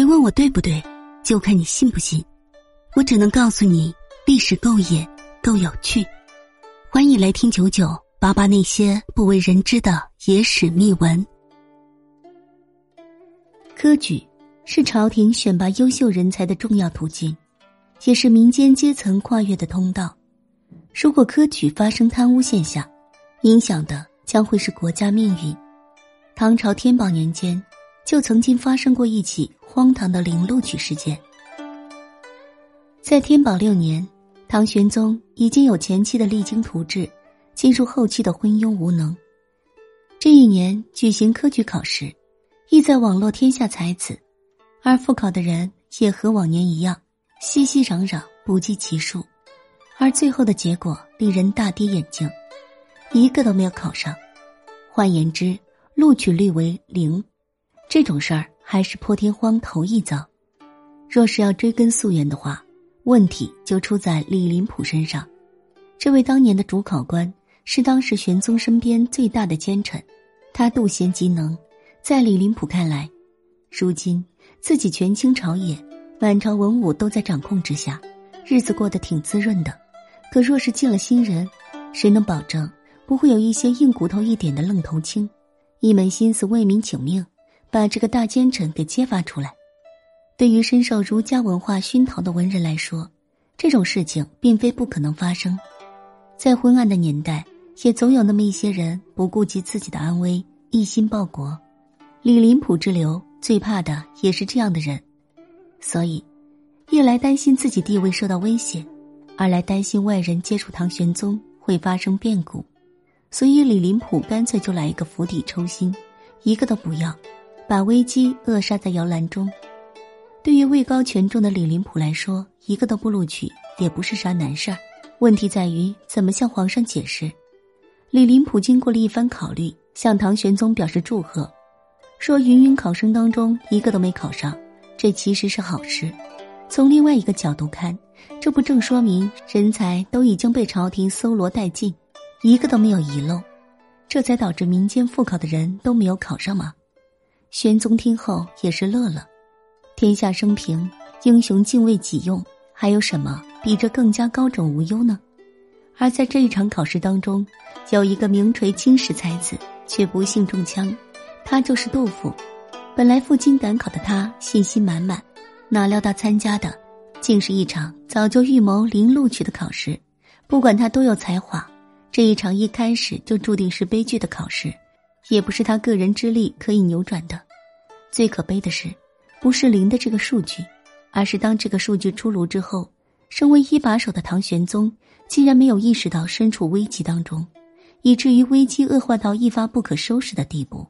别问我对不对，就看你信不信。我只能告诉你，历史够野，够有趣。欢迎来听九九八八那些不为人知的野史秘闻。科举是朝廷选拔优秀人才的重要途径，也是民间阶层跨越的通道。如果科举发生贪污现象，影响的将会是国家命运。唐朝天宝年间，就曾经发生过一起荒唐的零录取事件。在天宝六年，唐玄宗已经有前期的励精图治，进入后期的昏庸无能。这一年举行科举考试，意在网络天下才子，而复考的人也和往年一样，熙熙攘攘，不计其数。而最后的结果令人大跌眼镜，一个都没有考上。换言之，录取率为零。这种事儿还是破天荒头一遭。若是要追根溯源的话，问题就出在李林甫身上。这位当年的主考官是当时玄宗身边最大的奸臣，他妒贤嫉能，在李林甫看来，如今自己权倾朝野，满朝文武都在掌控之下，日子过得挺滋润的。可若是进了新人，谁能保证不会有一些硬骨头一点的愣头青，一门心思为民请命，把这个大奸臣给揭发出来？对于深受儒家文化熏陶的文人来说，这种事情并非不可能发生。在昏暗的年代，也总有那么一些人不顾及自己的安危，一心报国。李林甫之流最怕的也是这样的人，所以，一来担心自己地位受到威胁。二来担心外人接触唐玄宗会发生变故，所以李林甫干脆就来一个釜底抽薪，一个都不要，把危机扼杀在摇篮中。对于位高权重的李林甫来说，一个都不录取也不是啥难事儿。问题在于怎么向皇上解释。李林甫经过了一番考虑，向唐玄宗表示祝贺，说芸芸考生当中一个都没考上，这其实是好事。从另外一个角度看。这不正说明人才都已经被朝廷搜罗殆尽，一个都没有遗漏，这才导致民间复考的人都没有考上吗？玄宗听后也是乐了。天下升平，英雄敬畏己用，还有什么比这更加高枕无忧呢？而在这一场考试当中，有一个名垂青史才子，却不幸中枪，他就是杜甫。本来赴京赶考的他信心满满，哪料到参加的。竟是一场早就预谋零录取的考试，不管他多有才华，这一场一开始就注定是悲剧的考试，也不是他个人之力可以扭转的。最可悲的是，不是零的这个数据，而是当这个数据出炉之后，身为一把手的唐玄宗竟然没有意识到身处危机当中，以至于危机恶化到一发不可收拾的地步。